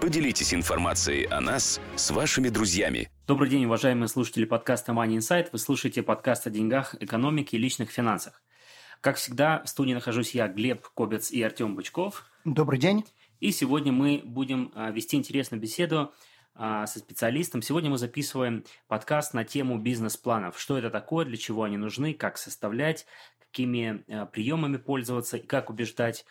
Поделитесь информацией о нас с вашими друзьями. Добрый день, уважаемые слушатели подкаста Money Insight. Вы слушаете подкаст о деньгах, экономике и личных финансах. Как всегда, в студии нахожусь я, Глеб Кобец и Артем Бычков. Добрый день. И сегодня мы будем а, вести интересную беседу а, со специалистом. Сегодня мы записываем подкаст на тему бизнес-планов. Что это такое, для чего они нужны, как составлять, какими а, приемами пользоваться и как убеждать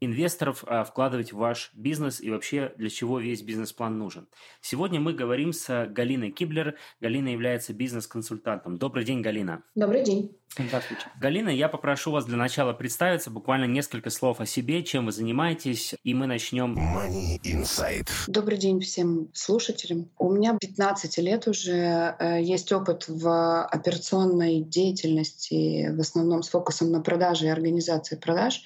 инвесторов а, вкладывать в ваш бизнес и вообще для чего весь бизнес-план нужен. Сегодня мы говорим с Галиной Киблер. Галина является бизнес-консультантом. Добрый день, Галина. Добрый день. Здравствуйте. Галина, я попрошу вас для начала представиться, буквально несколько слов о себе, чем вы занимаетесь, и мы начнем. Money Insight. Добрый день всем слушателям. У меня 15 лет уже э, есть опыт в операционной деятельности, в основном с фокусом на продаже и организации продаж.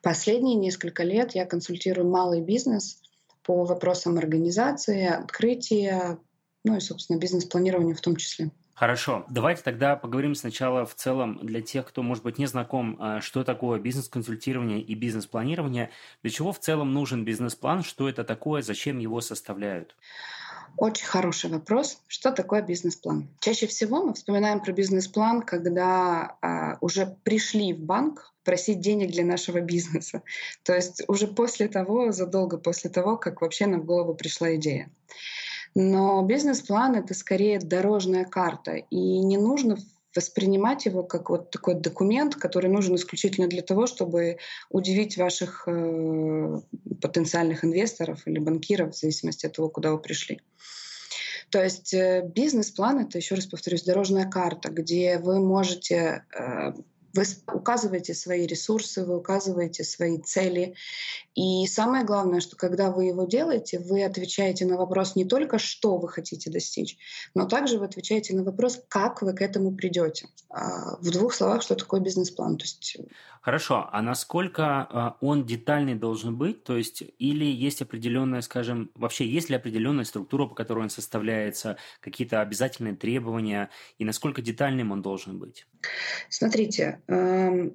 Последние несколько лет я консультирую малый бизнес по вопросам организации, открытия, ну и, собственно, бизнес-планирования в том числе. Хорошо, давайте тогда поговорим сначала в целом для тех, кто, может быть, не знаком, а, что такое бизнес-консультирование и бизнес-планирование, для чего в целом нужен бизнес-план, что это такое, зачем его составляют? Очень хороший вопрос. Что такое бизнес-план? Чаще всего мы вспоминаем про бизнес-план, когда а, уже пришли в банк просить денег для нашего бизнеса. То есть уже после того, задолго после того, как вообще нам в голову пришла идея. Но бизнес-план — это скорее дорожная карта, и не нужно воспринимать его как вот такой документ, который нужен исключительно для того, чтобы удивить ваших э, потенциальных инвесторов или банкиров, в зависимости от того, куда вы пришли. То есть э, бизнес-план — это, еще раз повторюсь, дорожная карта, где вы можете э, вы указываете свои ресурсы, вы указываете свои цели. И самое главное, что когда вы его делаете, вы отвечаете на вопрос не только, что вы хотите достичь, но также вы отвечаете на вопрос, как вы к этому придете. А, в двух словах, что такое бизнес-план. То есть... Хорошо, а насколько а, он детальный должен быть? То есть или есть определенная, скажем, вообще есть ли определенная структура, по которой он составляется, какие-то обязательные требования, и насколько детальным он должен быть? Смотрите, Эм,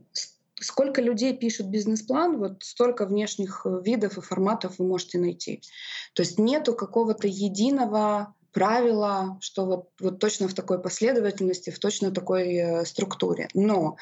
сколько людей пишут бизнес-план, вот столько внешних э, видов и форматов вы можете найти. То есть нету какого-то единого правила, что вот, вот точно в такой последовательности, в точно такой э, структуре. Но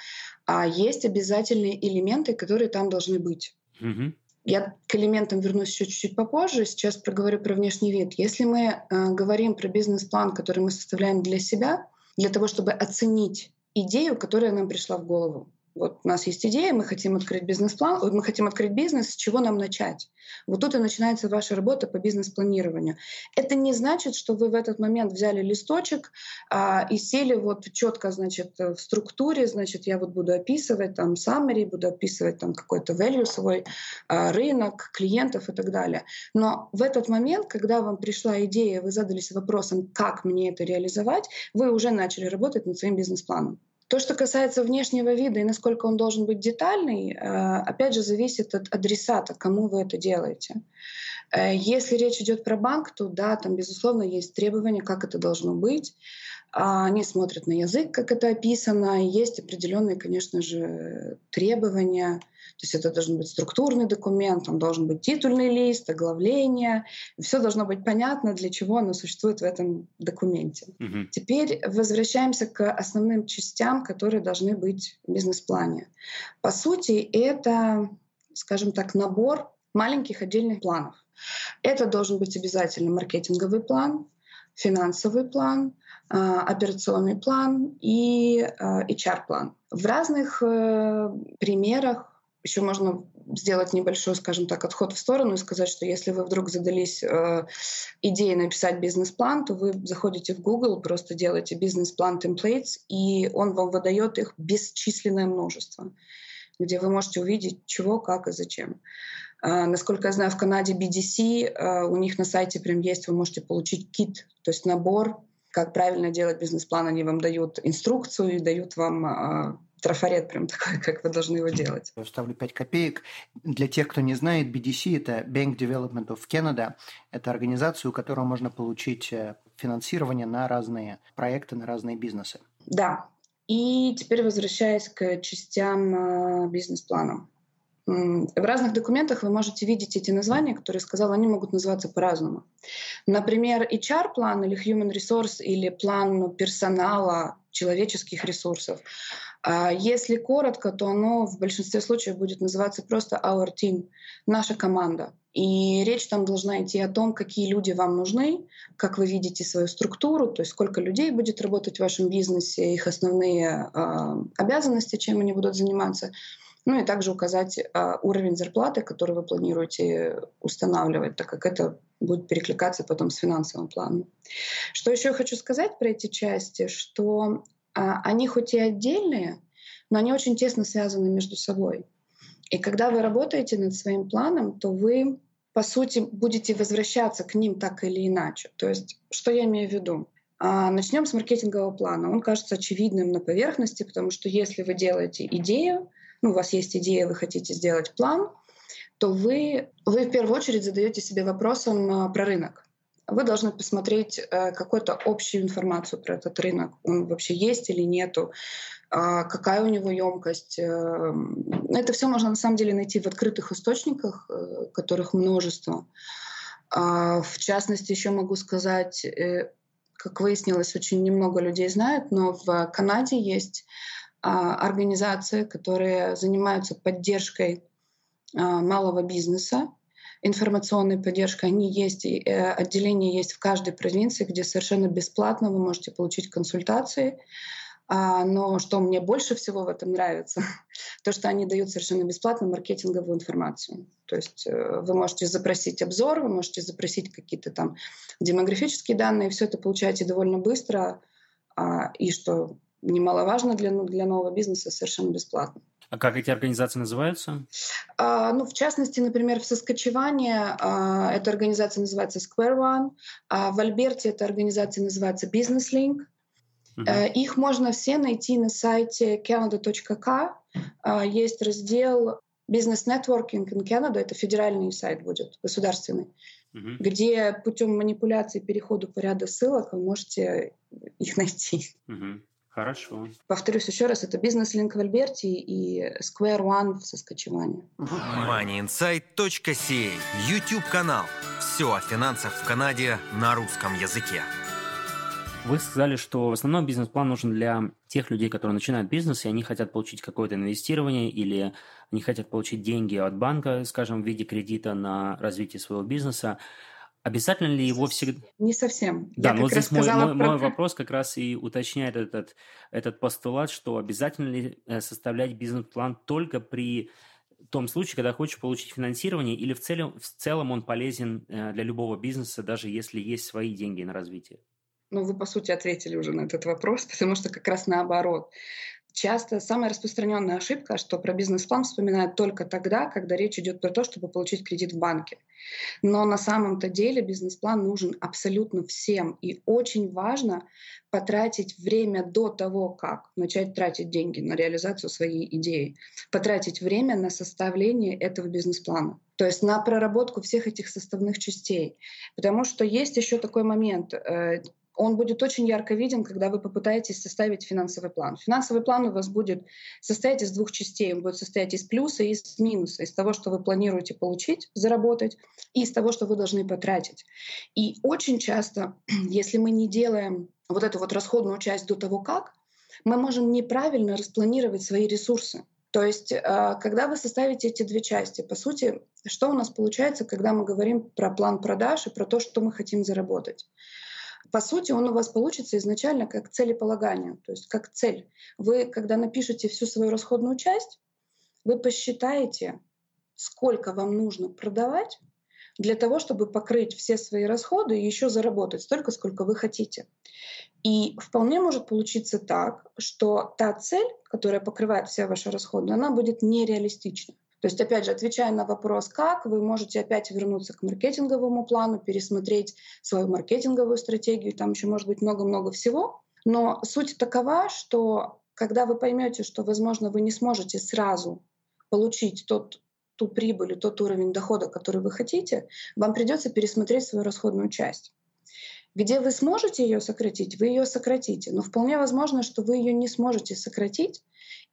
а есть обязательные элементы, которые там должны быть. Угу. Я к элементам вернусь еще чуть-чуть попозже. Сейчас проговорю про внешний вид. Если мы э, говорим про бизнес-план, который мы составляем для себя, для того, чтобы оценить идею, которая нам пришла в голову вот у нас есть идея, мы хотим открыть бизнес-план, мы хотим открыть бизнес, с чего нам начать? Вот тут и начинается ваша работа по бизнес-планированию. Это не значит, что вы в этот момент взяли листочек а, и сели вот четко, значит, в структуре, значит, я вот буду описывать там summary, буду описывать там какой-то value свой, а, рынок, клиентов и так далее. Но в этот момент, когда вам пришла идея, вы задались вопросом, как мне это реализовать, вы уже начали работать над своим бизнес-планом. То, что касается внешнего вида и насколько он должен быть детальный, э, опять же, зависит от адресата, кому вы это делаете. Э, если речь идет про банк, то да, там, безусловно, есть требования, как это должно быть. А они смотрят на язык, как это описано. Есть определенные, конечно же, требования. То есть это должен быть структурный документ, там должен быть титульный лист, оглавление. Все должно быть понятно, для чего оно существует в этом документе. Угу. Теперь возвращаемся к основным частям, которые должны быть в бизнес-плане. По сути, это, скажем так, набор маленьких отдельных планов. Это должен быть обязательно маркетинговый план, финансовый план, а, операционный план и а, HR-план. В разных э, примерах еще можно сделать небольшой, скажем так, отход в сторону и сказать, что если вы вдруг задались э, идеей написать бизнес-план, то вы заходите в Google, просто делаете бизнес-план templates, и он вам выдает их бесчисленное множество, где вы можете увидеть, чего, как и зачем. Э, насколько я знаю, в Канаде BDC, э, у них на сайте прям есть, вы можете получить кит, то есть набор как правильно делать бизнес-план, они вам дают инструкцию и дают вам а, трафарет прям такой, как вы должны его делать. Я вставлю 5 копеек. Для тех, кто не знает, BDC – это Bank Development of Canada. Это организация, у которой можно получить э, финансирование на разные проекты, на разные бизнесы. Да. И теперь возвращаясь к частям э, бизнес-плана. В разных документах вы можете видеть эти названия, которые я сказала, они могут называться по-разному. Например, HR-план или Human Resource или план персонала, человеческих ресурсов. А если коротко, то оно в большинстве случаев будет называться просто Our Team, наша команда. И речь там должна идти о том, какие люди вам нужны, как вы видите свою структуру, то есть сколько людей будет работать в вашем бизнесе, их основные э, обязанности, чем они будут заниматься. Ну и также указать э, уровень зарплаты, который вы планируете устанавливать, так как это будет перекликаться потом с финансовым планом. Что еще хочу сказать про эти части, что э, они хоть и отдельные, но они очень тесно связаны между собой. И когда вы работаете над своим планом, то вы, по сути, будете возвращаться к ним так или иначе. То есть, что я имею в виду? А, начнем с маркетингового плана. Он кажется очевидным на поверхности, потому что если вы делаете идею, ну, у вас есть идея, вы хотите сделать план, то вы, вы в первую очередь задаете себе вопросом а, про рынок. Вы должны посмотреть э, какую-то общую информацию про этот рынок. Он вообще есть или нету, а, какая у него емкость. Э, это все можно на самом деле найти в открытых источниках, э, которых множество. А, в частности, еще могу сказать, как выяснилось, очень немного людей знают, но в Канаде есть организации, которые занимаются поддержкой а, малого бизнеса, информационной поддержкой. Они есть, и э, отделение есть в каждой провинции, где совершенно бесплатно вы можете получить консультации. А, но что мне больше всего в этом нравится, то, что они дают совершенно бесплатно маркетинговую информацию. То есть э, вы можете запросить обзор, вы можете запросить какие-то там демографические данные, все это получаете довольно быстро, и что немаловажно для, для нового бизнеса, совершенно бесплатно. А как эти организации называются? А, ну, в частности, например, в Соскочеване а, эта организация называется Square One, а в Альберте эта организация называется Business Link. Uh-huh. А, их можно все найти на сайте canada.ca. А, есть раздел Business Networking in Canada, это федеральный сайт будет, государственный, uh-huh. где путем манипуляции перехода по ряду ссылок вы можете их найти. Uh-huh. Хорошо. Повторюсь еще раз, это бизнес-линк в Альберте и Square One в Соскочеване. moneyinsight.ca YouTube-канал. Все о финансах в Канаде на русском языке. Вы сказали, что в основном бизнес-план нужен для тех людей, которые начинают бизнес, и они хотят получить какое-то инвестирование или они хотят получить деньги от банка, скажем, в виде кредита на развитие своего бизнеса. Обязательно ли его всегда... Не совсем. Да, Я но здесь мой, мой, мой вопрос как раз и уточняет этот, этот постулат, что обязательно ли э, составлять бизнес-план только при том случае, когда хочешь получить финансирование, или в целом, в целом он полезен э, для любого бизнеса, даже если есть свои деньги на развитие? Ну, вы, по сути, ответили уже на этот вопрос, потому что как раз наоборот. Часто самая распространенная ошибка, что про бизнес-план вспоминают только тогда, когда речь идет про то, чтобы получить кредит в банке. Но на самом-то деле бизнес-план нужен абсолютно всем. И очень важно потратить время до того, как начать тратить деньги на реализацию своей идеи. Потратить время на составление этого бизнес-плана. То есть на проработку всех этих составных частей. Потому что есть еще такой момент э, он будет очень ярко виден, когда вы попытаетесь составить финансовый план. Финансовый план у вас будет состоять из двух частей. Он будет состоять из плюса и из минуса, из того, что вы планируете получить, заработать, и из того, что вы должны потратить. И очень часто, если мы не делаем вот эту вот расходную часть до того, как, мы можем неправильно распланировать свои ресурсы. То есть, а, когда вы составите эти две части, по сути, что у нас получается, когда мы говорим про план продаж и про то, что мы хотим заработать? По сути, он у вас получится изначально как целеполагание, то есть как цель. Вы, когда напишете всю свою расходную часть, вы посчитаете, сколько вам нужно продавать для того, чтобы покрыть все свои расходы и еще заработать столько, сколько вы хотите. И вполне может получиться так, что та цель, которая покрывает все ваши расходы, она будет нереалистична. То есть, опять же, отвечая на вопрос «как», вы можете опять вернуться к маркетинговому плану, пересмотреть свою маркетинговую стратегию, там еще может быть много-много всего. Но суть такова, что когда вы поймете, что, возможно, вы не сможете сразу получить тот, ту прибыль и тот уровень дохода, который вы хотите, вам придется пересмотреть свою расходную часть. Где вы сможете ее сократить, вы ее сократите. Но вполне возможно, что вы ее не сможете сократить,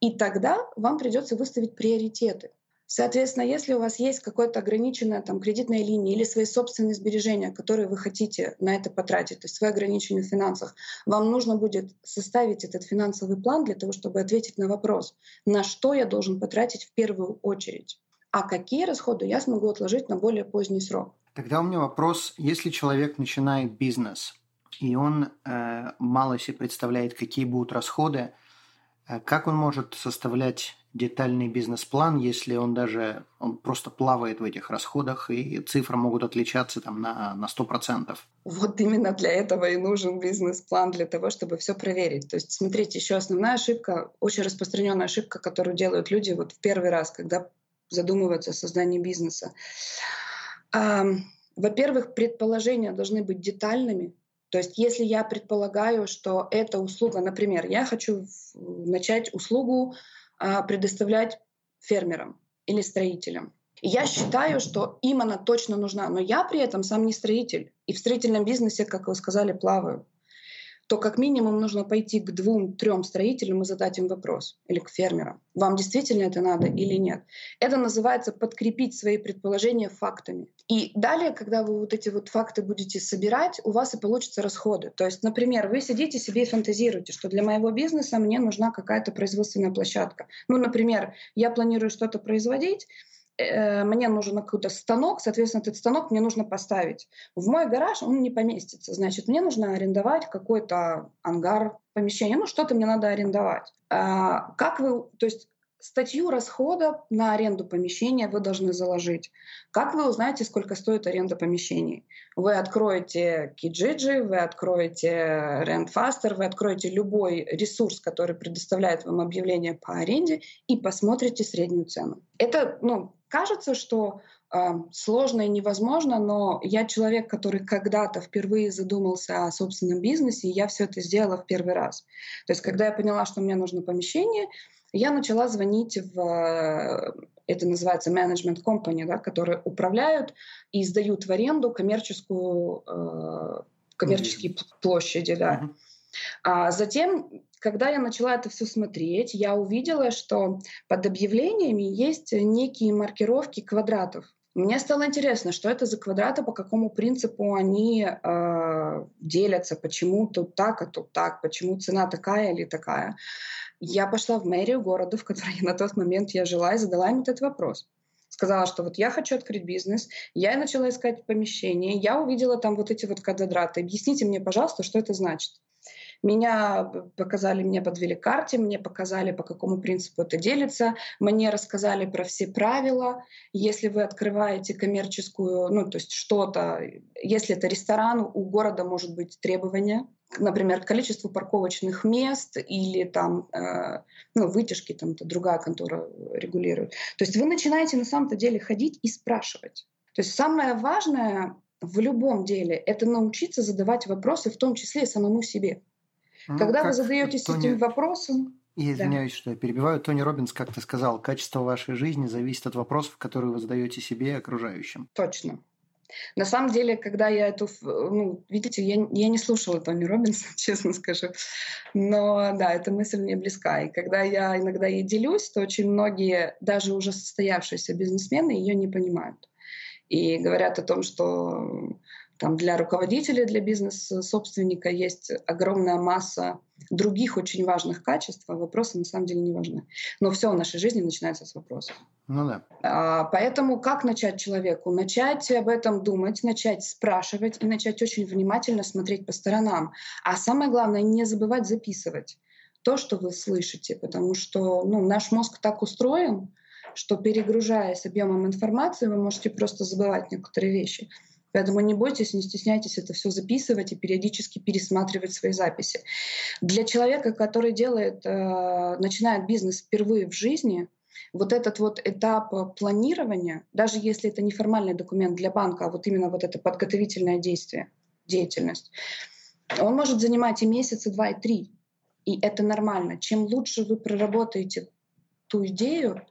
и тогда вам придется выставить приоритеты. Соответственно, если у вас есть какая-то ограниченная там, кредитная линия или свои собственные сбережения, которые вы хотите на это потратить, то есть свои ограничения в финансах, вам нужно будет составить этот финансовый план для того, чтобы ответить на вопрос, на что я должен потратить в первую очередь, а какие расходы я смогу отложить на более поздний срок. Тогда у меня вопрос, если человек начинает бизнес, и он э, мало себе представляет, какие будут расходы, э, как он может составлять детальный бизнес-план, если он даже он просто плавает в этих расходах, и цифры могут отличаться там на, на 100%. Вот именно для этого и нужен бизнес-план, для того, чтобы все проверить. То есть, смотрите, еще основная ошибка, очень распространенная ошибка, которую делают люди вот в первый раз, когда задумываются о создании бизнеса. Во-первых, предположения должны быть детальными, то есть если я предполагаю, что эта услуга, например, я хочу начать услугу предоставлять фермерам или строителям. Я считаю, что им она точно нужна, но я при этом сам не строитель. И в строительном бизнесе, как вы сказали, плаваю то как минимум нужно пойти к двум-трем строителям и задать им вопрос, или к фермерам, вам действительно это надо или нет. Это называется подкрепить свои предположения фактами. И далее, когда вы вот эти вот факты будете собирать, у вас и получатся расходы. То есть, например, вы сидите себе и фантазируете, что для моего бизнеса мне нужна какая-то производственная площадка. Ну, например, я планирую что-то производить, мне нужен какой-то станок, соответственно, этот станок мне нужно поставить. В мой гараж он не поместится, значит, мне нужно арендовать какой-то ангар, помещение, ну, что-то мне надо арендовать. А, как вы, то есть статью расхода на аренду помещения вы должны заложить. Как вы узнаете, сколько стоит аренда помещений? Вы откроете Kijiji, вы откроете Rentfaster, вы откроете любой ресурс, который предоставляет вам объявление по аренде и посмотрите среднюю цену. Это, ну, кажется, что э, сложно и невозможно, но я человек, который когда-то впервые задумался о собственном бизнесе, и я все это сделала в первый раз. То есть, когда я поняла, что мне нужно помещение, я начала звонить в э, это называется management company, да, которые управляют и сдают в аренду коммерческую, э, коммерческие mm-hmm. площади. Да. Mm-hmm. А затем, когда я начала это все смотреть, я увидела, что под объявлениями есть некие маркировки квадратов. Мне стало интересно, что это за квадраты, по какому принципу они э, делятся, почему тут так, а тут так, почему цена такая или такая. Я пошла в мэрию города, в которой на тот момент я жила, и задала им этот вопрос сказала, что вот я хочу открыть бизнес, я начала искать помещение, я увидела там вот эти вот квадраты. Объясните мне, пожалуйста, что это значит. Меня показали, мне подвели карте, мне показали, по какому принципу это делится, мне рассказали про все правила. Если вы открываете коммерческую, ну, то есть что-то, если это ресторан, у города может быть требования, например, к количеству парковочных мест или там, э, ну, вытяжки, там, это другая контора регулирует. То есть вы начинаете на самом-то деле ходить и спрашивать. То есть самое важное в любом деле это научиться задавать вопросы, в том числе самому себе. Ну, Когда вы задаетесь Тони... этим вопросом... Я извиняюсь, да. что я перебиваю. Тони Робинс как-то сказал, качество вашей жизни зависит от вопросов, которые вы задаете себе и окружающим. Точно. На самом деле, когда я эту, ну, видите, я, я не слушала Тони Робинса, честно скажу, но да, эта мысль мне близка. И когда я иногда ей делюсь, то очень многие, даже уже состоявшиеся бизнесмены, ее не понимают. И говорят о том, что там для руководителя, для бизнес-собственника есть огромная масса других очень важных качеств, а вопросы на самом деле не важны. Но все в нашей жизни начинается с вопросов. Ну да. А, поэтому как начать человеку? Начать об этом думать, начать спрашивать и начать очень внимательно смотреть по сторонам. А самое главное, не забывать записывать то, что вы слышите, потому что ну, наш мозг так устроен, что перегружаясь объемом информации, вы можете просто забывать некоторые вещи. Поэтому не бойтесь, не стесняйтесь это все записывать и периодически пересматривать свои записи. Для человека, который делает, э, начинает бизнес впервые в жизни, вот этот вот этап планирования, даже если это не формальный документ для банка, а вот именно вот это подготовительное действие, деятельность, он может занимать и месяц, и два, и три. И это нормально. Чем лучше вы проработаете ту идею,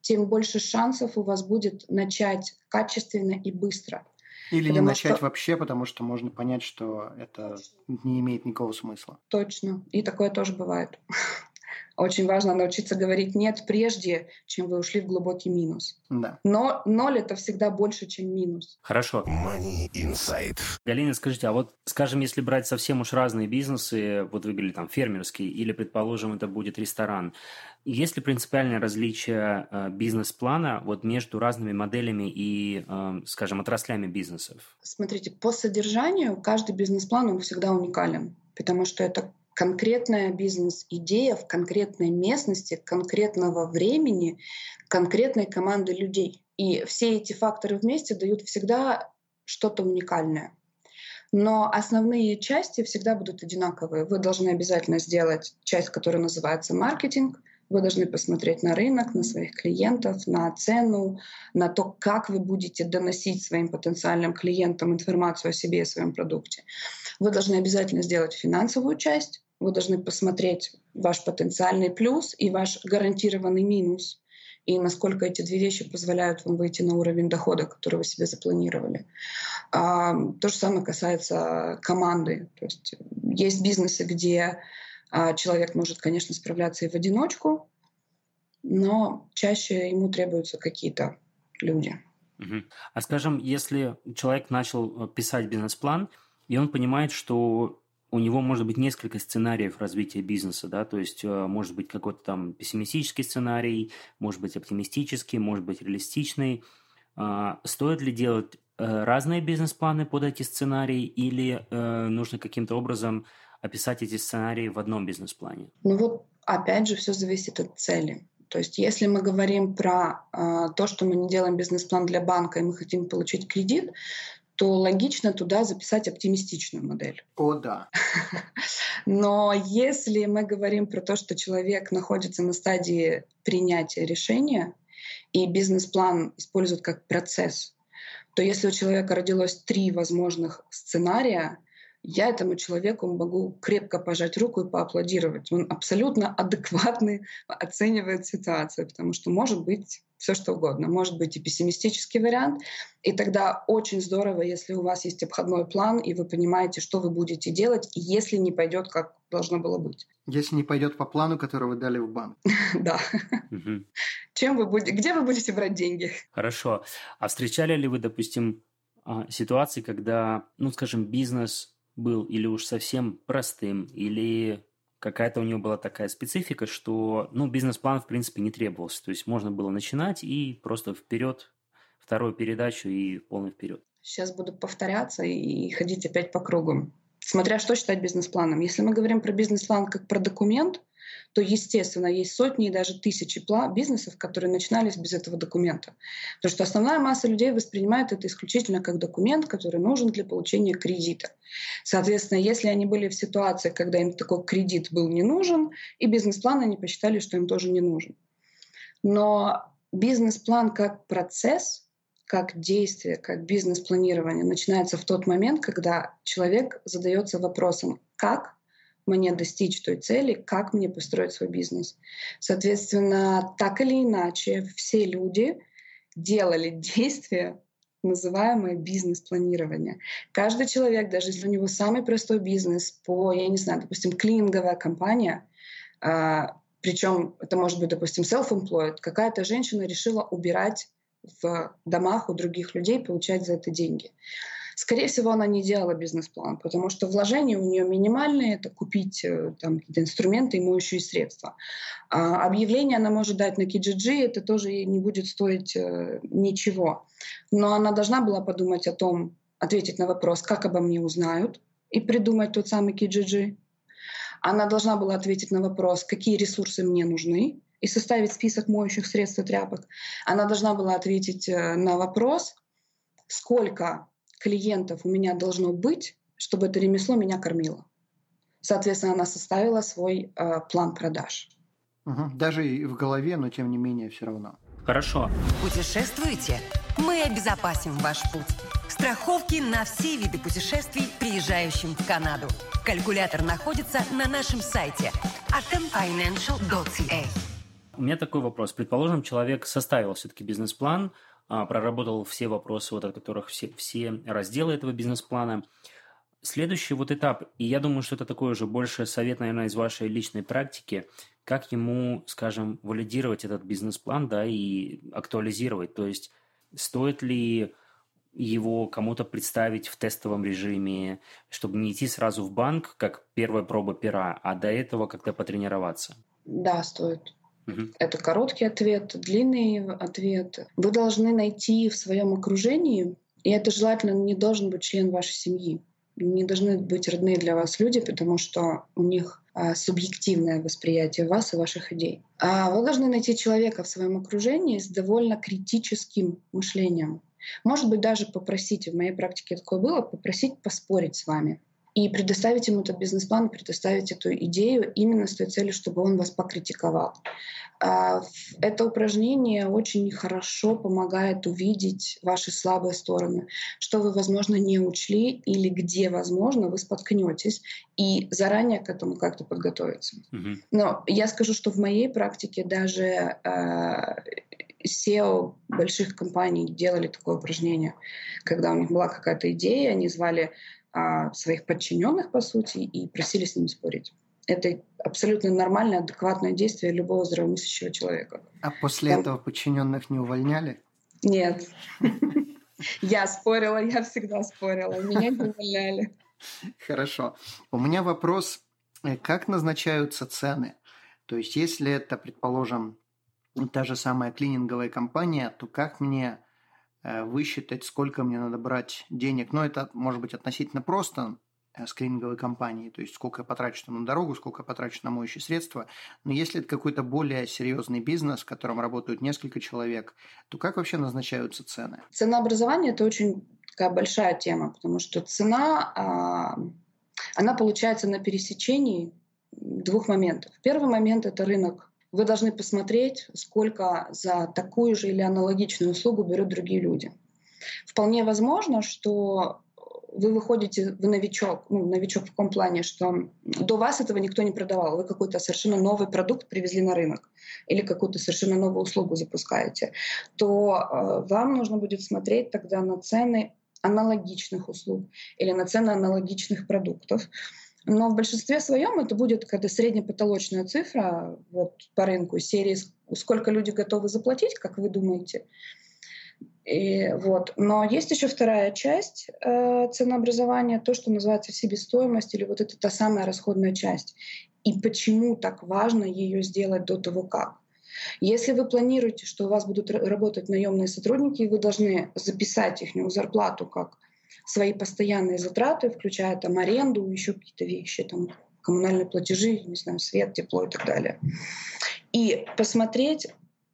тем больше шансов у вас будет начать качественно и быстро. Или потому не начать что... вообще, потому что можно понять, что это не имеет никакого смысла. Точно. И такое тоже бывает. Очень важно научиться говорить «нет» прежде, чем вы ушли в глубокий минус. Да. Но ноль — это всегда больше, чем минус. Хорошо. Money Insight. Галина, скажите, а вот, скажем, если брать совсем уж разные бизнесы, вот вы говорили там фермерский, или, предположим, это будет ресторан, есть ли принципиальное различие э, бизнес-плана вот между разными моделями и, э, скажем, отраслями бизнесов? Смотрите, по содержанию каждый бизнес-план, он всегда уникален, потому что это конкретная бизнес-идея в конкретной местности, конкретного времени, конкретной команды людей. И все эти факторы вместе дают всегда что-то уникальное. Но основные части всегда будут одинаковые. Вы должны обязательно сделать часть, которая называется маркетинг. Вы должны посмотреть на рынок, на своих клиентов, на цену, на то, как вы будете доносить своим потенциальным клиентам информацию о себе и своем продукте. Вы должны обязательно сделать финансовую часть, вы должны посмотреть ваш потенциальный плюс и ваш гарантированный минус, и насколько эти две вещи позволяют вам выйти на уровень дохода, который вы себе запланировали. А, то же самое касается команды. То есть есть бизнесы, где а, человек может, конечно, справляться и в одиночку, но чаще ему требуются какие-то люди. Угу. А скажем, если человек начал э, писать бизнес-план, и он понимает, что у него может быть несколько сценариев развития бизнеса, да, то есть э, может быть какой-то там пессимистический сценарий, может быть оптимистический, может быть реалистичный. А, стоит ли делать э, разные бизнес-планы под эти сценарии или э, нужно каким-то образом описать эти сценарии в одном бизнес-плане? Ну вот опять же все зависит от цели. То есть если мы говорим про э, то, что мы не делаем бизнес-план для банка и мы хотим получить кредит, то логично туда записать оптимистичную модель. О, да. Но если мы говорим про то, что человек находится на стадии принятия решения, и бизнес-план используют как процесс, то если у человека родилось три возможных сценария, я этому человеку могу крепко пожать руку и поаплодировать. Он абсолютно адекватно оценивает ситуацию, потому что может быть все что угодно. Может быть и пессимистический вариант. И тогда очень здорово, если у вас есть обходной план, и вы понимаете, что вы будете делать, если не пойдет, как должно было быть. Если не пойдет по плану, который вы дали в банк. Да. Чем вы будете, где вы будете брать деньги? Хорошо. А встречали ли вы, допустим, а, ситуации, когда, ну, скажем, бизнес был или уж совсем простым, или какая-то у него была такая специфика, что, ну, бизнес-план, в принципе, не требовался. То есть можно было начинать и просто вперед, вторую передачу и полный вперед. Сейчас буду повторяться и ходить опять по кругу. Смотря что считать бизнес-планом. Если мы говорим про бизнес-план как про документ, то, естественно, есть сотни и даже тысячи бизнесов, которые начинались без этого документа. Потому что основная масса людей воспринимает это исключительно как документ, который нужен для получения кредита. Соответственно, если они были в ситуации, когда им такой кредит был не нужен, и бизнес-план они посчитали, что им тоже не нужен. Но бизнес-план как процесс, как действие, как бизнес-планирование начинается в тот момент, когда человек задается вопросом, как мне достичь той цели, как мне построить свой бизнес. Соответственно, так или иначе, все люди делали действия, называемое бизнес-планирование. Каждый человек, даже если у него самый простой бизнес по, я не знаю, допустим, клининговая компания, а, причем это может быть, допустим, self-employed, какая-то женщина решила убирать в домах у других людей, получать за это деньги. Скорее всего, она не делала бизнес-план, потому что вложения у нее минимальные, это купить э, там, какие-то инструменты и моющие средства. А объявление она может дать на Kijiji, это тоже ей не будет стоить э, ничего. Но она должна была подумать о том, ответить на вопрос, как обо мне узнают, и придумать тот самый Kijiji. Она должна была ответить на вопрос, какие ресурсы мне нужны, и составить список моющих средств и тряпок. Она должна была ответить э, на вопрос, сколько клиентов у меня должно быть, чтобы это ремесло меня кормило. Соответственно, она составила свой э, план продаж. Угу. Даже и в голове, но тем не менее все равно. Хорошо. Путешествуете? Мы обезопасим ваш путь. Страховки на все виды путешествий, приезжающим в Канаду. Калькулятор находится на нашем сайте atomfinancial.ca. У меня такой вопрос. Предположим, человек составил все-таки бизнес-план, проработал все вопросы, вот от которых все, все разделы этого бизнес-плана. Следующий вот этап, и я думаю, что это такой уже больше совет, наверное, из вашей личной практики, как ему, скажем, валидировать этот бизнес-план, да, и актуализировать. То есть стоит ли его кому-то представить в тестовом режиме, чтобы не идти сразу в банк, как первая проба пера, а до этого как-то потренироваться? Да, стоит. Угу. Это короткий ответ, длинный ответ. Вы должны найти в своем окружении, и это желательно не должен быть член вашей семьи, не должны быть родные для вас люди, потому что у них а, субъективное восприятие вас и ваших идей. А вы должны найти человека в своем окружении с довольно критическим мышлением. Может быть, даже попросить, в моей практике такое было, попросить поспорить с вами и предоставить ему этот бизнес-план, предоставить эту идею именно с той целью, чтобы он вас покритиковал. А, это упражнение очень хорошо помогает увидеть ваши слабые стороны, что вы, возможно, не учли или где, возможно, вы споткнетесь и заранее к этому как-то подготовиться. Mm-hmm. Но я скажу, что в моей практике даже SEO больших компаний делали такое упражнение, когда у них была какая-то идея, они звали а, своих подчиненных, по сути, и просили с ними спорить. Это абсолютно нормальное, адекватное действие любого здравомыслящего человека. А после Там... этого подчиненных не увольняли? Нет. Я спорила, я всегда спорила. Меня не увольняли. Хорошо. У меня вопрос, э, как назначаются цены? То есть, если это, предположим, та же самая клининговая компания, то как мне высчитать, сколько мне надо брать денег. Но это может быть относительно просто э, скрининговой компании, то есть сколько я потрачу на дорогу, сколько я потрачу на моющие средства. Но если это какой-то более серьезный бизнес, в котором работают несколько человек, то как вообще назначаются цены? Ценообразование – это очень такая большая тема, потому что цена, а, она получается на пересечении двух моментов. Первый момент – это рынок вы должны посмотреть, сколько за такую же или аналогичную услугу берут другие люди. Вполне возможно, что вы выходите, вы новичок, ну, новичок в каком плане, что до вас этого никто не продавал, вы какой-то совершенно новый продукт привезли на рынок или какую-то совершенно новую услугу запускаете, то э, вам нужно будет смотреть тогда на цены аналогичных услуг или на цены аналогичных продуктов. Но в большинстве своем это будет какая-то среднепотолочная цифра вот, по рынку серии, сколько люди готовы заплатить, как вы думаете. И, вот. Но есть еще вторая часть э, ценообразования, то, что называется себестоимость, или вот это та самая расходная часть. И почему так важно ее сделать до того, как. Если вы планируете, что у вас будут работать наемные сотрудники, вы должны записать их зарплату как свои постоянные затраты, включая там аренду, еще какие-то вещи, там коммунальные платежи, не знаю, свет, тепло и так далее. И посмотреть,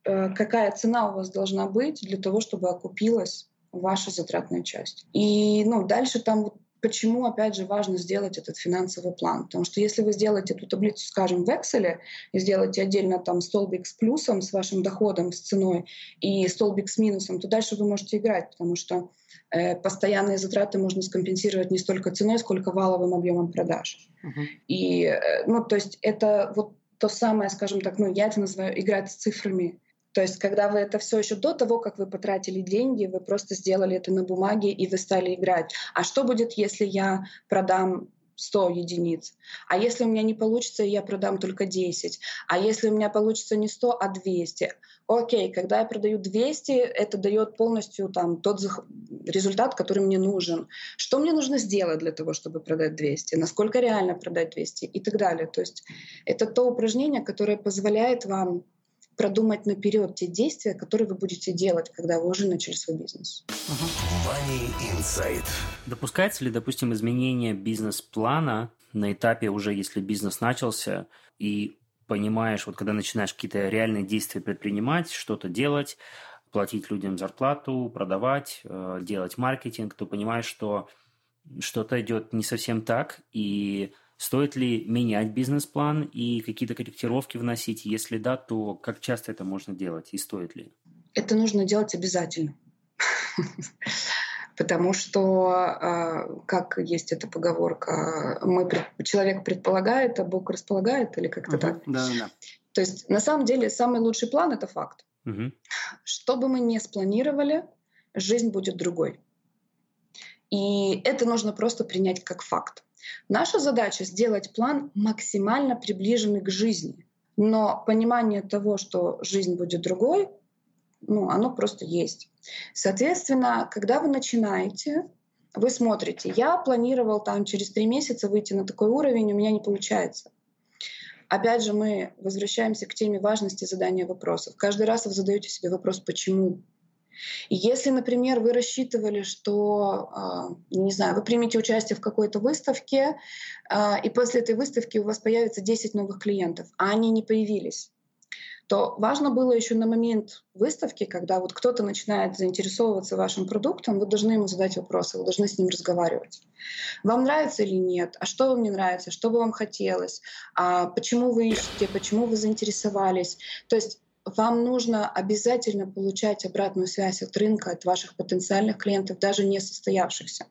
э, какая цена у вас должна быть для того, чтобы окупилась ваша затратная часть. И ну, дальше там Почему, опять же, важно сделать этот финансовый план? Потому что если вы сделаете эту таблицу, скажем, в Excel и сделаете отдельно там столбик с плюсом, с вашим доходом, с ценой, и столбик с минусом, то дальше вы можете играть, потому что э, постоянные затраты можно скомпенсировать не столько ценой, сколько валовым объемом продаж. Uh-huh. И, э, ну, то есть это вот то самое, скажем так, ну, я это называю играть с цифрами, то есть, когда вы это все еще до того, как вы потратили деньги, вы просто сделали это на бумаге и вы стали играть. А что будет, если я продам 100 единиц. А если у меня не получится, я продам только 10. А если у меня получится не 100, а 200. Окей, когда я продаю 200, это дает полностью там, тот результат, который мне нужен. Что мне нужно сделать для того, чтобы продать 200? Насколько реально продать 200? И так далее. То есть это то упражнение, которое позволяет вам продумать наперед те действия, которые вы будете делать, когда вы уже начали свой бизнес. Money Insight. Допускается ли, допустим, изменение бизнес-плана на этапе уже, если бизнес начался, и понимаешь, вот когда начинаешь какие-то реальные действия предпринимать, что-то делать, платить людям зарплату, продавать, э, делать маркетинг, то понимаешь, что что-то идет не совсем так, и Стоит ли менять бизнес-план и какие-то корректировки вносить? Если да, то как часто это можно делать и стоит ли? Это нужно делать обязательно. Потому что, а, как есть эта поговорка, мы, человек предполагает, а Бог располагает, или как-то так. Да, да. То есть на самом деле самый лучший план — это факт. Угу. Что бы мы ни спланировали, жизнь будет другой. И это нужно просто принять как факт. Наша задача сделать план максимально приближенный к жизни. Но понимание того, что жизнь будет другой, ну, оно просто есть. Соответственно, когда вы начинаете, вы смотрите, я планировал там через три месяца выйти на такой уровень, у меня не получается. Опять же, мы возвращаемся к теме важности задания вопросов. Каждый раз вы задаете себе вопрос «почему?». И если, например, вы рассчитывали, что, а, не знаю, вы примете участие в какой-то выставке, а, и после этой выставки у вас появится 10 новых клиентов, а они не появились, то важно было еще на момент выставки, когда вот кто-то начинает заинтересовываться вашим продуктом, вы должны ему задать вопросы, вы должны с ним разговаривать. Вам нравится или нет? А что вам не нравится? Что бы вам хотелось? А почему вы ищете? Почему вы заинтересовались? То есть вам нужно обязательно получать обратную связь от рынка, от ваших потенциальных клиентов, даже не состоявшихся.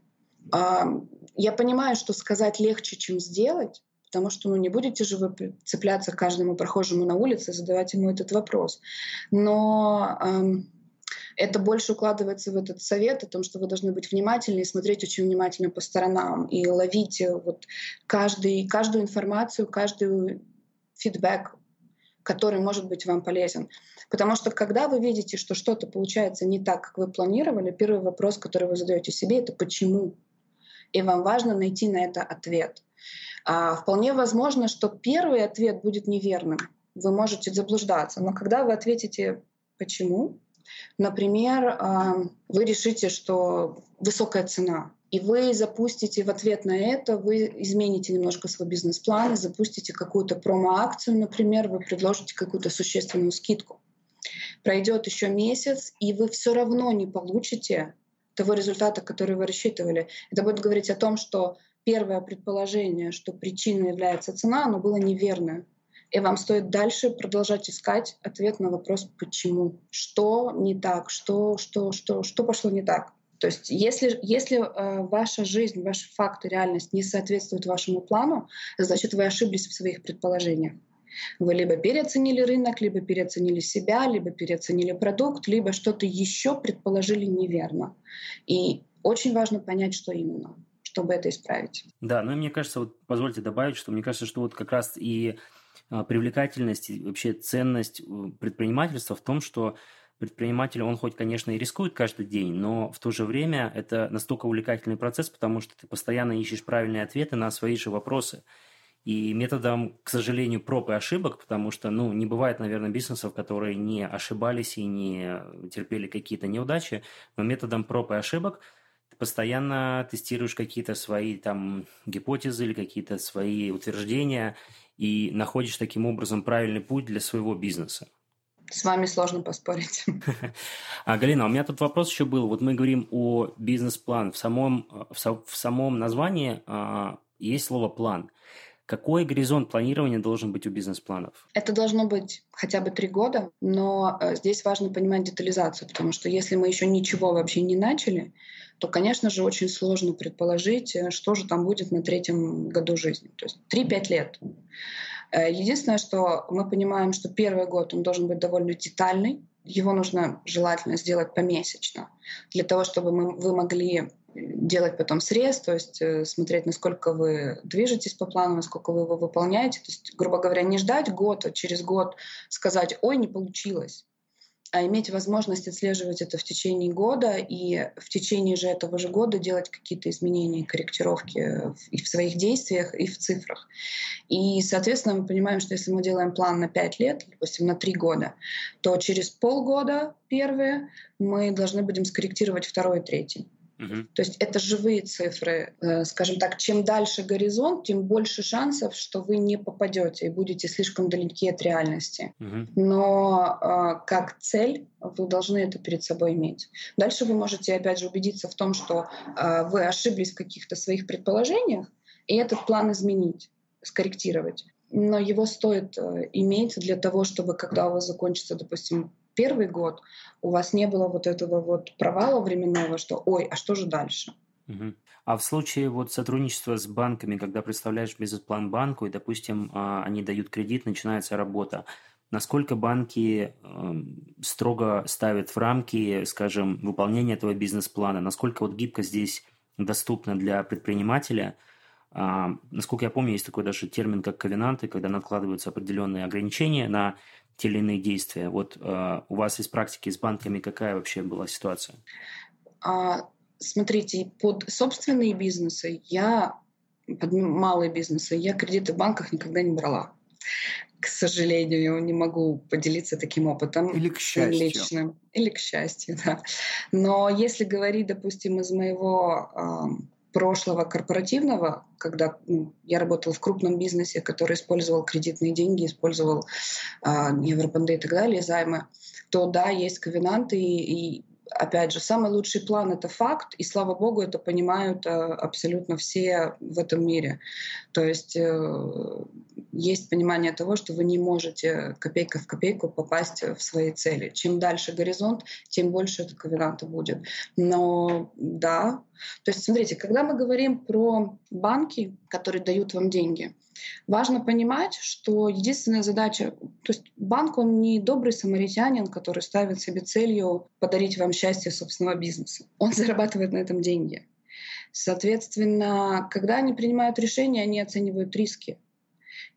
Я понимаю, что сказать легче, чем сделать, потому что ну, не будете же вы цепляться к каждому прохожему на улице и задавать ему этот вопрос. Но эм, это больше укладывается в этот совет о том, что вы должны быть внимательны и смотреть очень внимательно по сторонам и ловить вот каждый, каждую информацию, каждый фидбэк, который может быть вам полезен. Потому что когда вы видите, что что-то получается не так, как вы планировали, первый вопрос, который вы задаете себе, это почему. И вам важно найти на это ответ. А, вполне возможно, что первый ответ будет неверным. Вы можете заблуждаться. Но когда вы ответите «почему?», например, а, вы решите, что высокая цена, и вы запустите в ответ на это, вы измените немножко свой бизнес-план, запустите какую-то промо-акцию, например, вы предложите какую-то существенную скидку. Пройдет еще месяц, и вы все равно не получите того результата, который вы рассчитывали. Это будет говорить о том, что первое предположение, что причиной является цена, оно было неверное. И вам стоит дальше продолжать искать ответ на вопрос «почему?». Что не так? Что, что, что, что пошло не так? То есть если, если э, ваша жизнь, ваши факты, реальность не соответствуют вашему плану, значит, вы ошиблись в своих предположениях. Вы либо переоценили рынок, либо переоценили себя, либо переоценили продукт, либо что-то еще предположили неверно. И очень важно понять, что именно чтобы это исправить. Да, ну и мне кажется, вот позвольте добавить, что мне кажется, что вот как раз и а, привлекательность и вообще ценность э, предпринимательства в том, что предприниматель, он хоть, конечно, и рискует каждый день, но в то же время это настолько увлекательный процесс, потому что ты постоянно ищешь правильные ответы на свои же вопросы. И методом, к сожалению, проб и ошибок, потому что, ну, не бывает, наверное, бизнесов, которые не ошибались и не терпели какие-то неудачи, но методом проб и ошибок – постоянно тестируешь какие-то свои там гипотезы или какие-то свои утверждения и находишь таким образом правильный путь для своего бизнеса. С вами сложно поспорить. А, Галина, у меня тут вопрос еще был. Вот мы говорим о бизнес-план. В самом, в, самом названии а, есть слово «план». Какой горизонт планирования должен быть у бизнес-планов? Это должно быть хотя бы три года, но э, здесь важно понимать детализацию, потому что если мы еще ничего вообще не начали, то, конечно же, очень сложно предположить, э, что же там будет на третьем году жизни. То есть 3-5 лет. Э, единственное, что мы понимаем, что первый год он должен быть довольно детальный, его нужно желательно сделать помесячно, для того, чтобы мы, вы могли делать потом срез, то есть э, смотреть, насколько вы движетесь по плану, насколько вы его выполняете. То есть, грубо говоря, не ждать год, а через год сказать, ой, не получилось а иметь возможность отслеживать это в течение года и в течение же этого же года делать какие-то изменения, корректировки и в своих действиях, и в цифрах. И, соответственно, мы понимаем, что если мы делаем план на 5 лет, допустим, на 3 года, то через полгода первые мы должны будем скорректировать второй и третий. То есть это живые цифры. Э, скажем так, чем дальше горизонт, тем больше шансов, что вы не попадете и будете слишком далеки от реальности. Но э, как цель вы должны это перед собой иметь. Дальше вы можете опять же убедиться в том, что э, вы ошиблись в каких-то своих предположениях, и этот план изменить. скорректировать. Но его стоит иметь для того, чтобы когда у вас закончится, допустим, первый год, у вас не было вот этого вот провала временного, что «Ой, а что же дальше?» Угу. А в случае вот сотрудничества с банками, когда представляешь бизнес-план банку, и, допустим, а, они дают кредит, начинается работа, насколько банки э, строго ставят в рамки, скажем, выполнения этого бизнес-плана, насколько вот гибко здесь доступна для предпринимателя. А, насколько я помню, есть такой даже термин, как ковенанты, когда накладываются определенные ограничения на те или иные действия. Вот э, у вас из практики с банками какая вообще была ситуация? А, смотрите, под собственные бизнесы я, под малые бизнесы, я кредиты в банках никогда не брала к сожалению, не могу поделиться таким опытом. Или к счастью. Личным. Или к счастью, да. Но если говорить, допустим, из моего прошлого корпоративного, когда я работала в крупном бизнесе, который использовал кредитные деньги, использовал э, евробанды и так далее, займы, то да, есть ковенанты, и, и опять же, самый лучший план — это факт, и, слава богу, это понимают э, абсолютно все в этом мире. То есть э, есть понимание того, что вы не можете копейка в копейку попасть в свои цели. Чем дальше горизонт, тем больше это ковенанта будет. Но да, то есть смотрите, когда мы говорим про банки, которые дают вам деньги, важно понимать, что единственная задача, то есть банк, он не добрый самаритянин, который ставит себе целью подарить вам счастье собственного бизнеса. Он зарабатывает на этом деньги. Соответственно, когда они принимают решения, они оценивают риски.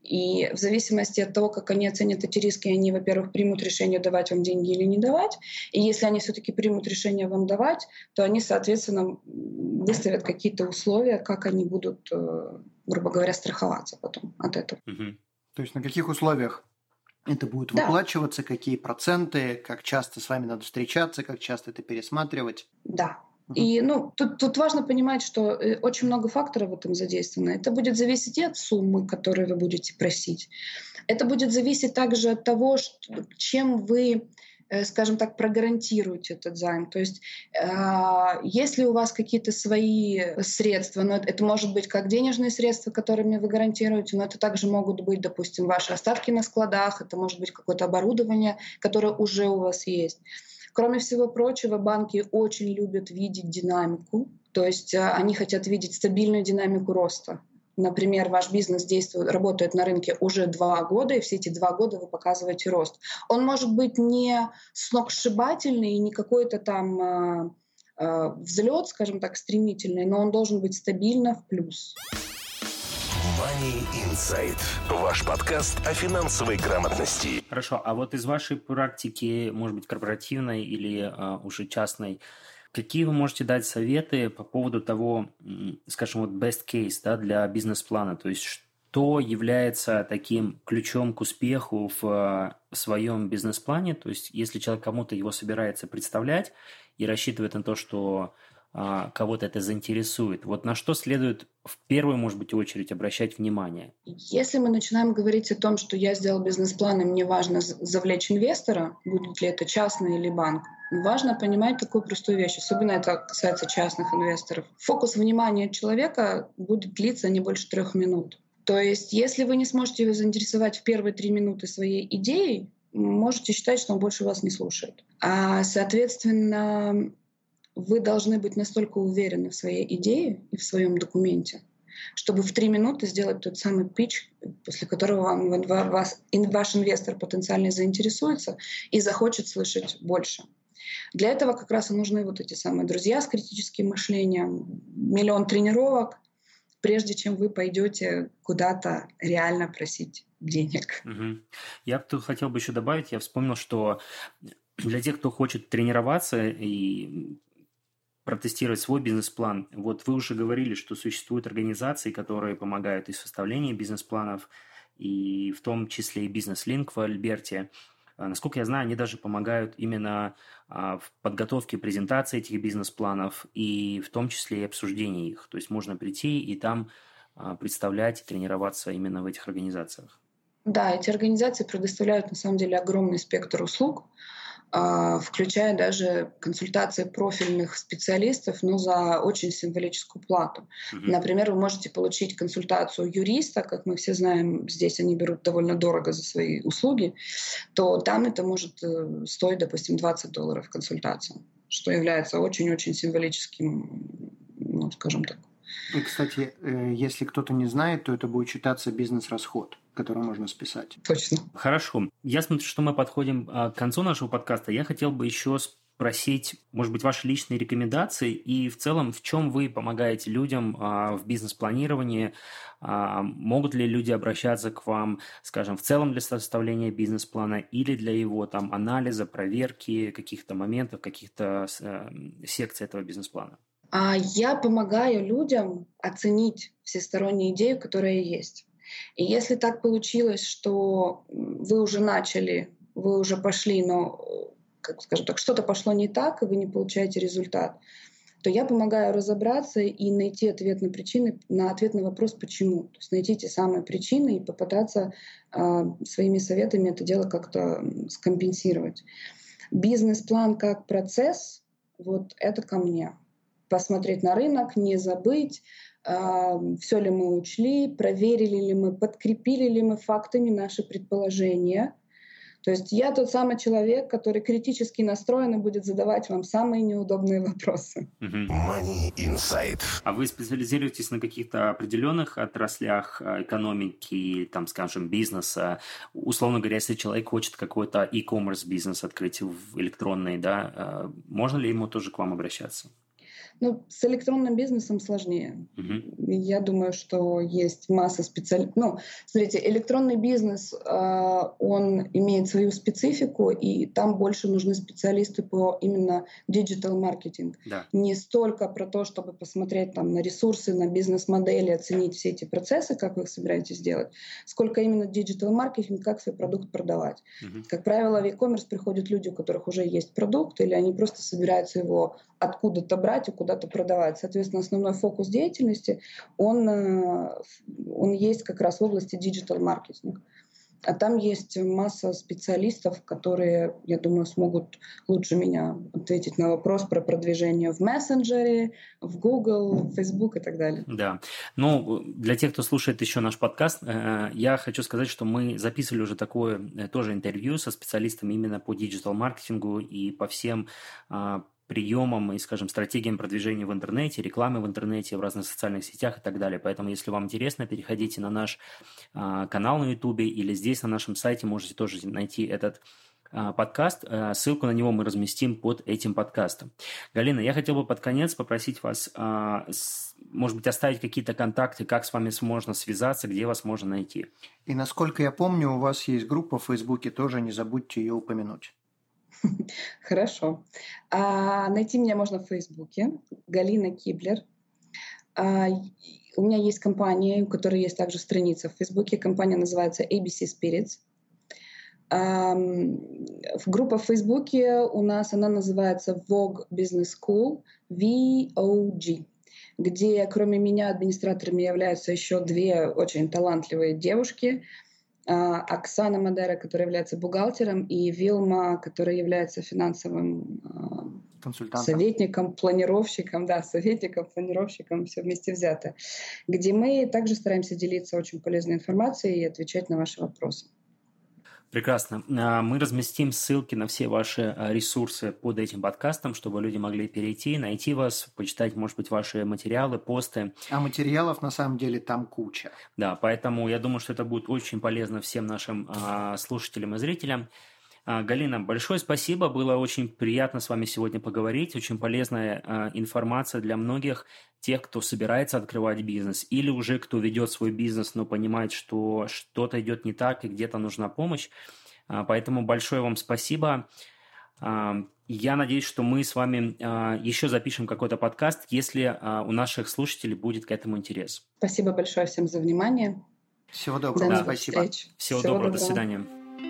И в зависимости от того, как они оценят эти риски, они, во-первых, примут решение, давать вам деньги или не давать. И если они все-таки примут решение вам давать, то они, соответственно, выставят какие-то условия, как они будут, э, грубо говоря, страховаться потом от этого. Угу. То есть на каких условиях это будет да. выплачиваться, какие проценты, как часто с вами надо встречаться, как часто это пересматривать? Да, и ну, тут, тут важно понимать, что э, очень много факторов в этом задействовано. Это будет зависеть и от суммы, которую вы будете просить. Это будет зависеть также от того, что, чем вы э, скажем так, прогарантируете этот займ. То есть, э, если у вас какие-то свои средства, но это может быть как денежные средства, которыми вы гарантируете, но это также могут быть, допустим, ваши остатки на складах, это может быть какое-то оборудование, которое уже у вас есть. Кроме всего прочего, банки очень любят видеть динамику, то есть э, они хотят видеть стабильную динамику роста. Например, ваш бизнес действует, работает на рынке уже два года, и все эти два года вы показываете рост. Он может быть не сногсшибательный и не какой-то там э, э, взлет, скажем так, стремительный, но он должен быть стабильно в плюс. Money Insight. Ваш подкаст о финансовой грамотности. Хорошо, а вот из вашей практики, может быть, корпоративной или а, уже частной, какие вы можете дать советы по поводу того, скажем, вот best case да, для бизнес-плана? То есть, что является таким ключом к успеху в а, своем бизнес-плане? То есть, если человек кому-то его собирается представлять и рассчитывает на то, что кого-то это заинтересует. Вот на что следует в первую, может быть, очередь обращать внимание? Если мы начинаем говорить о том, что я сделал бизнес-план, и мне важно завлечь инвестора, будет ли это частный или банк, важно понимать такую простую вещь, особенно это касается частных инвесторов. Фокус внимания человека будет длиться не больше трех минут. То есть, если вы не сможете его заинтересовать в первые три минуты своей идеей, можете считать, что он больше вас не слушает. А, соответственно, вы должны быть настолько уверены в своей идее и в своем документе, чтобы в три минуты сделать тот самый пич, после которого вам, вас, ваш инвестор потенциально заинтересуется и захочет слышать больше. Для этого как раз и нужны вот эти самые друзья с критическим мышлением, миллион тренировок, прежде чем вы пойдете куда-то реально просить денег. Угу. Я тут хотел бы еще добавить, я вспомнил, что для тех, кто хочет тренироваться и протестировать свой бизнес-план. Вот вы уже говорили, что существуют организации, которые помогают и в составлении бизнес-планов, и в том числе и бизнес-линк в Альберте. А, насколько я знаю, они даже помогают именно а, в подготовке презентации этих бизнес-планов и в том числе и обсуждении их. То есть можно прийти и там а, представлять и тренироваться именно в этих организациях. Да, эти организации предоставляют на самом деле огромный спектр услуг. А, включая даже консультации профильных специалистов, но за очень символическую плату. Mm-hmm. Например, вы можете получить консультацию юриста, как мы все знаем, здесь они берут довольно дорого за свои услуги, то там это может э, стоить, допустим, 20 долларов консультация, что является очень-очень символическим, ну, скажем так. И, кстати, э, если кто-то не знает, то это будет считаться бизнес-расход который можно списать. Точно. Хорошо. Я смотрю, что мы подходим а, к концу нашего подкаста. Я хотел бы еще спросить, может быть, ваши личные рекомендации и в целом, в чем вы помогаете людям а, в бизнес-планировании? А, могут ли люди обращаться к вам, скажем, в целом для составления бизнес-плана или для его там анализа, проверки каких-то моментов, каких-то э, секций этого бизнес-плана? Я помогаю людям оценить всестороннюю идею, которая есть. И если так получилось, что вы уже начали, вы уже пошли, но, как скажем так, что-то пошло не так, и вы не получаете результат, то я помогаю разобраться и найти ответ на причины, на ответ на вопрос «почему?». То есть найти те самые причины и попытаться э, своими советами это дело как-то скомпенсировать. Бизнес-план как процесс, вот это ко мне посмотреть на рынок, не забыть, все ли мы учли, проверили ли мы, подкрепили ли мы фактами наши предположения. То есть я тот самый человек, который критически настроен и будет задавать вам самые неудобные вопросы. Money Insight. А вы специализируетесь на каких-то определенных отраслях а, экономики, там, скажем, бизнеса? Условно говоря, если человек хочет какой-то e-commerce бизнес открыть в электронный, да, а, можно ли ему тоже к вам обращаться? Ну, с электронным бизнесом сложнее. Угу. Я думаю, что есть масса специалистов. Ну, смотрите, электронный бизнес, э, он имеет свою специфику, и там больше нужны специалисты по именно digital маркетинг. Да. Не столько про то, чтобы посмотреть там на ресурсы, на бизнес-модели, оценить все эти процессы, как вы их собираетесь делать, сколько именно digital маркетинг, как свой продукт продавать. Угу. Как правило, в e-commerce приходят люди, у которых уже есть продукт, или они просто собираются его откуда-то брать и куда-то продавать. Соответственно, основной фокус деятельности, он, э, он есть как раз в области digital-маркетинга. А там есть масса специалистов, которые, я думаю, смогут лучше меня ответить на вопрос про продвижение в мессенджере, в Google, в Facebook и так далее. Да. Ну, для тех, кто слушает еще наш подкаст, э, я хочу сказать, что мы записывали уже такое э, тоже интервью со специалистами именно по диджитал-маркетингу и по всем а, приемам и, скажем, стратегиям продвижения в интернете, рекламы в интернете, в разных социальных сетях и так далее. Поэтому, если вам интересно, переходите на наш а, канал на YouTube или здесь на нашем сайте можете тоже найти этот а, подкаст. А, ссылку на него мы разместим под этим подкастом. Галина, я хотел бы под конец попросить вас, а, с, может быть, оставить какие-то контакты, как с вами можно связаться, где вас можно найти. И насколько я помню, у вас есть группа в Фейсбуке, тоже не забудьте ее упомянуть. Хорошо. А, найти меня можно в Фейсбуке. Галина Киблер. А, у меня есть компания, у которой есть также страница в Фейсбуке. Компания называется ABC Spirits. А, группа в Фейсбуке у нас она называется Vogue Business School, VOG где кроме меня администраторами являются еще две очень талантливые девушки – Оксана Мадера, которая является бухгалтером, и Вилма, которая является финансовым а, советником, планировщиком, да, советником, планировщиком, все вместе взято, где мы также стараемся делиться очень полезной информацией и отвечать на ваши вопросы. Прекрасно. А, мы разместим ссылки на все ваши а, ресурсы под этим подкастом, чтобы люди могли перейти, найти вас, почитать, может быть, ваши материалы, посты. А материалов на самом деле там куча. Да, поэтому я думаю, что это будет очень полезно всем нашим а, слушателям и зрителям. А, Галина, большое спасибо. Было очень приятно с вами сегодня поговорить. Очень полезная а, информация для многих тех, кто собирается открывать бизнес или уже кто ведет свой бизнес, но понимает, что что-то идет не так и где-то нужна помощь. А, поэтому большое вам спасибо. Я надеюсь, что мы с вами еще запишем какой-то подкаст, если у наших слушателей будет к этому интерес. Спасибо большое всем за внимание. Всего доброго. До спасибо. Встреч. Всего, Всего доброго. доброго. До свидания.